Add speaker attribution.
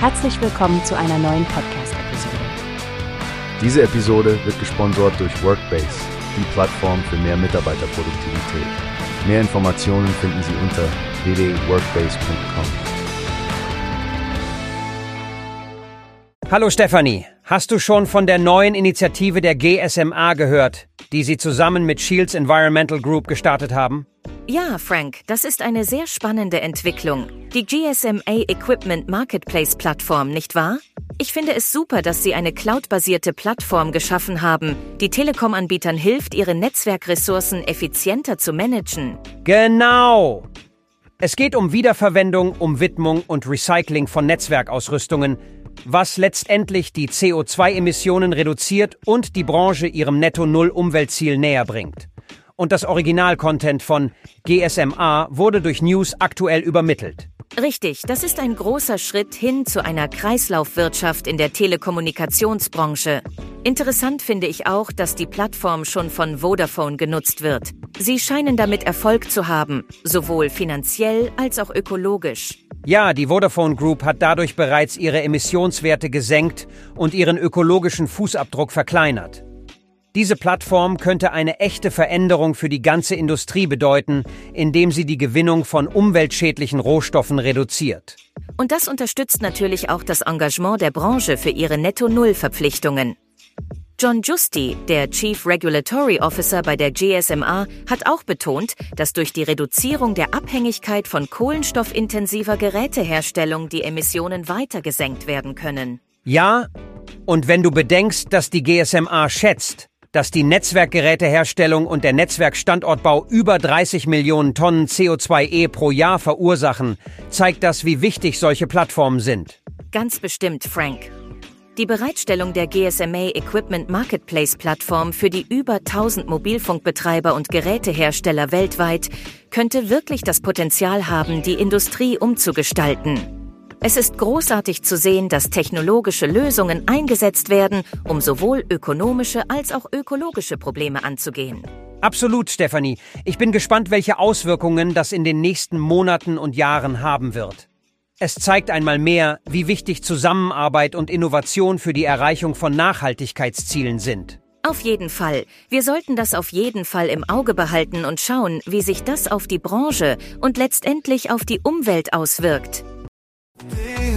Speaker 1: Herzlich willkommen zu einer neuen Podcast-Episode.
Speaker 2: Diese Episode wird gesponsert durch Workbase, die Plattform für mehr Mitarbeiterproduktivität. Mehr Informationen finden Sie unter www.workbase.com.
Speaker 3: Hallo Stefanie, hast du schon von der neuen Initiative der GSMA gehört, die sie zusammen mit Shields Environmental Group gestartet haben?
Speaker 4: Ja, Frank, das ist eine sehr spannende Entwicklung. Die GSMA Equipment Marketplace Plattform, nicht wahr? Ich finde es super, dass Sie eine cloudbasierte Plattform geschaffen haben, die Telekom-Anbietern hilft, ihre Netzwerkressourcen effizienter zu managen.
Speaker 3: Genau! Es geht um Wiederverwendung, um Widmung und Recycling von Netzwerkausrüstungen, was letztendlich die CO2-Emissionen reduziert und die Branche ihrem Netto-Null-Umweltziel näher bringt. Und das Original-Content von GSMA wurde durch News aktuell übermittelt.
Speaker 4: Richtig, das ist ein großer Schritt hin zu einer Kreislaufwirtschaft in der Telekommunikationsbranche. Interessant finde ich auch, dass die Plattform schon von Vodafone genutzt wird. Sie scheinen damit Erfolg zu haben, sowohl finanziell als auch ökologisch.
Speaker 3: Ja, die Vodafone Group hat dadurch bereits ihre Emissionswerte gesenkt und ihren ökologischen Fußabdruck verkleinert. Diese Plattform könnte eine echte Veränderung für die ganze Industrie bedeuten, indem sie die Gewinnung von umweltschädlichen Rohstoffen reduziert.
Speaker 4: Und das unterstützt natürlich auch das Engagement der Branche für ihre Netto-Null-Verpflichtungen. John Justi, der Chief Regulatory Officer bei der GSMA, hat auch betont, dass durch die Reduzierung der Abhängigkeit von kohlenstoffintensiver Geräteherstellung die Emissionen weiter gesenkt werden können.
Speaker 3: Ja, und wenn du bedenkst, dass die GSMA schätzt, dass die Netzwerkgeräteherstellung und der Netzwerkstandortbau über 30 Millionen Tonnen CO2e pro Jahr verursachen, zeigt das, wie wichtig solche Plattformen sind.
Speaker 4: Ganz bestimmt, Frank. Die Bereitstellung der GSMA Equipment Marketplace Plattform für die über 1000 Mobilfunkbetreiber und Gerätehersteller weltweit könnte wirklich das Potenzial haben, die Industrie umzugestalten. Es ist großartig zu sehen, dass technologische Lösungen eingesetzt werden, um sowohl ökonomische als auch ökologische Probleme anzugehen.
Speaker 3: Absolut, Stefanie. Ich bin gespannt, welche Auswirkungen das in den nächsten Monaten und Jahren haben wird. Es zeigt einmal mehr, wie wichtig Zusammenarbeit und Innovation für die Erreichung von Nachhaltigkeitszielen sind.
Speaker 4: Auf jeden Fall. Wir sollten das auf jeden Fall im Auge behalten und schauen, wie sich das auf die Branche und letztendlich auf die Umwelt auswirkt.